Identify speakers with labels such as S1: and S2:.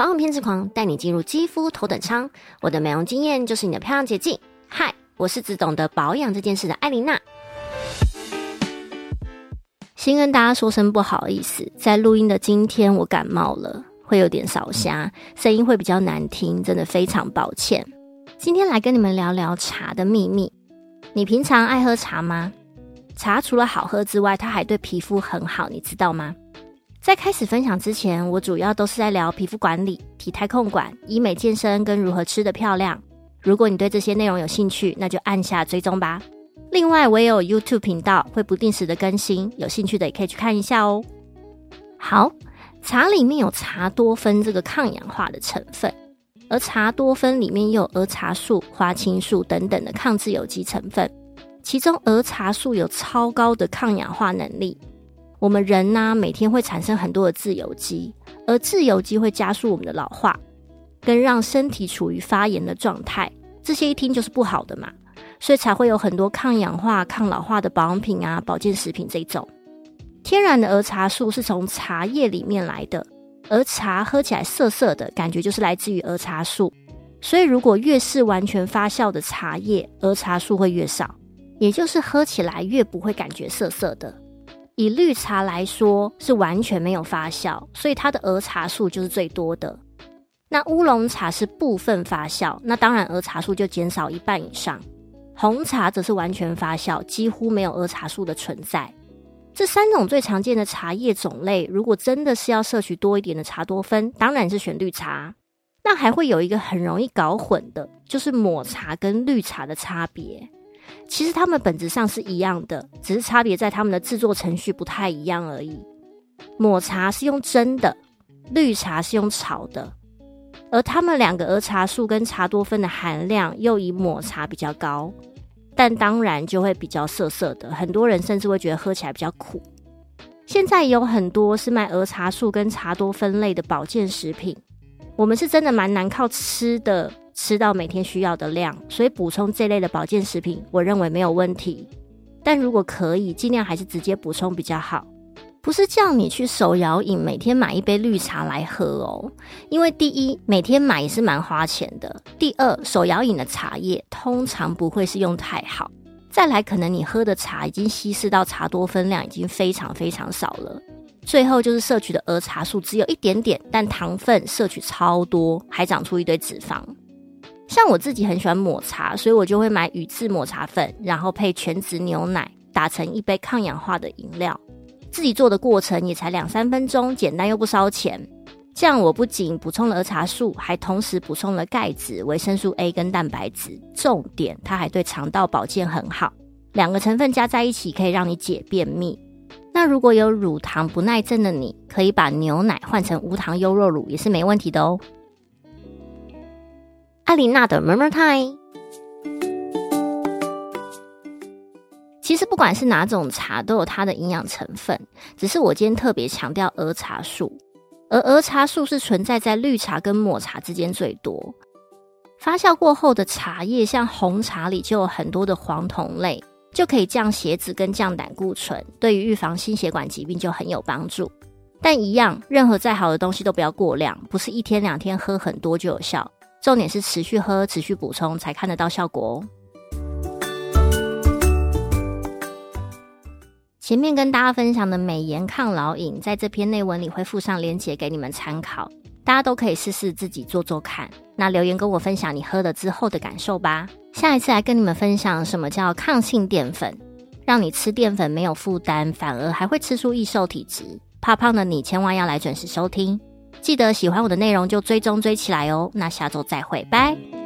S1: 保养偏执狂带你进入肌肤头等舱，我的美容经验就是你的漂亮捷径。嗨，我是只懂得保养这件事的艾琳娜。先跟大家说声不好意思，在录音的今天我感冒了，会有点少虾，声音会比较难听，真的非常抱歉。今天来跟你们聊聊茶的秘密。你平常爱喝茶吗？茶除了好喝之外，它还对皮肤很好，你知道吗？在开始分享之前，我主要都是在聊皮肤管理、体态控管、医美健身跟如何吃的漂亮。如果你对这些内容有兴趣，那就按下追踪吧。另外，我也有 YouTube 频道，会不定时的更新，有兴趣的也可以去看一下哦。好，茶里面有茶多酚这个抗氧化的成分，而茶多酚里面又有儿茶素、花青素等等的抗自由基成分，其中儿茶素有超高的抗氧化能力。我们人呢，每天会产生很多的自由基，而自由基会加速我们的老化，跟让身体处于发炎的状态。这些一听就是不好的嘛，所以才会有很多抗氧化、抗老化的保养品啊、保健食品这种。天然的儿茶素是从茶叶里面来的，而茶喝起来涩涩的感觉就是来自于儿茶素。所以如果越是完全发酵的茶叶，儿茶素会越少，也就是喝起来越不会感觉涩涩的。以绿茶来说，是完全没有发酵，所以它的儿茶素就是最多的。那乌龙茶是部分发酵，那当然儿茶素就减少一半以上。红茶则是完全发酵，几乎没有儿茶素的存在。这三种最常见的茶叶种类，如果真的是要摄取多一点的茶多酚，当然是选绿茶。那还会有一个很容易搞混的，就是抹茶跟绿茶的差别。其实它们本质上是一样的，只是差别在它们的制作程序不太一样而已。抹茶是用蒸的，绿茶是用炒的，而它们两个儿茶素跟茶多酚的含量又以抹茶比较高，但当然就会比较涩涩的，很多人甚至会觉得喝起来比较苦。现在有很多是卖儿茶素跟茶多酚类的保健食品，我们是真的蛮难靠吃的。吃到每天需要的量，所以补充这类的保健食品，我认为没有问题。但如果可以，尽量还是直接补充比较好。不是叫你去手摇饮每天买一杯绿茶来喝哦，因为第一，每天买也是蛮花钱的；第二，手摇饮的茶叶通常不会是用太好。再来，可能你喝的茶已经稀释到茶多酚量已经非常非常少了。最后就是摄取的儿茶素只有一点点，但糖分摄取超多，还长出一堆脂肪。像我自己很喜欢抹茶，所以我就会买宇治抹茶粉，然后配全脂牛奶，打成一杯抗氧化的饮料。自己做的过程也才两三分钟，简单又不烧钱。这样我不仅补充了茶素，还同时补充了钙质、维生素 A 跟蛋白质。重点，它还对肠道保健很好。两个成分加在一起，可以让你解便秘。那如果有乳糖不耐症的你，可以把牛奶换成无糖优酪乳，也是没问题的哦。艾琳娜的 Murmur Time。其实不管是哪种茶，都有它的营养成分。只是我今天特别强调儿茶素，而儿茶素是存在在绿茶跟抹茶之间最多。发酵过后的茶叶，像红茶里就有很多的黄酮类，就可以降血脂跟降胆固醇，对于预防心血管疾病就很有帮助。但一样，任何再好的东西都不要过量，不是一天两天喝很多就有效。重点是持续喝、持续补充，才看得到效果哦。前面跟大家分享的美颜抗老饮，在这篇内文里会附上链接给你们参考，大家都可以试试自己做做看。那留言跟我分享你喝了之后的感受吧。下一次来跟你们分享什么叫抗性淀粉，让你吃淀粉没有负担，反而还会吃出易瘦体质。怕胖的你千万要来准时收听。记得喜欢我的内容就追踪追起来哦，那下周再会，拜。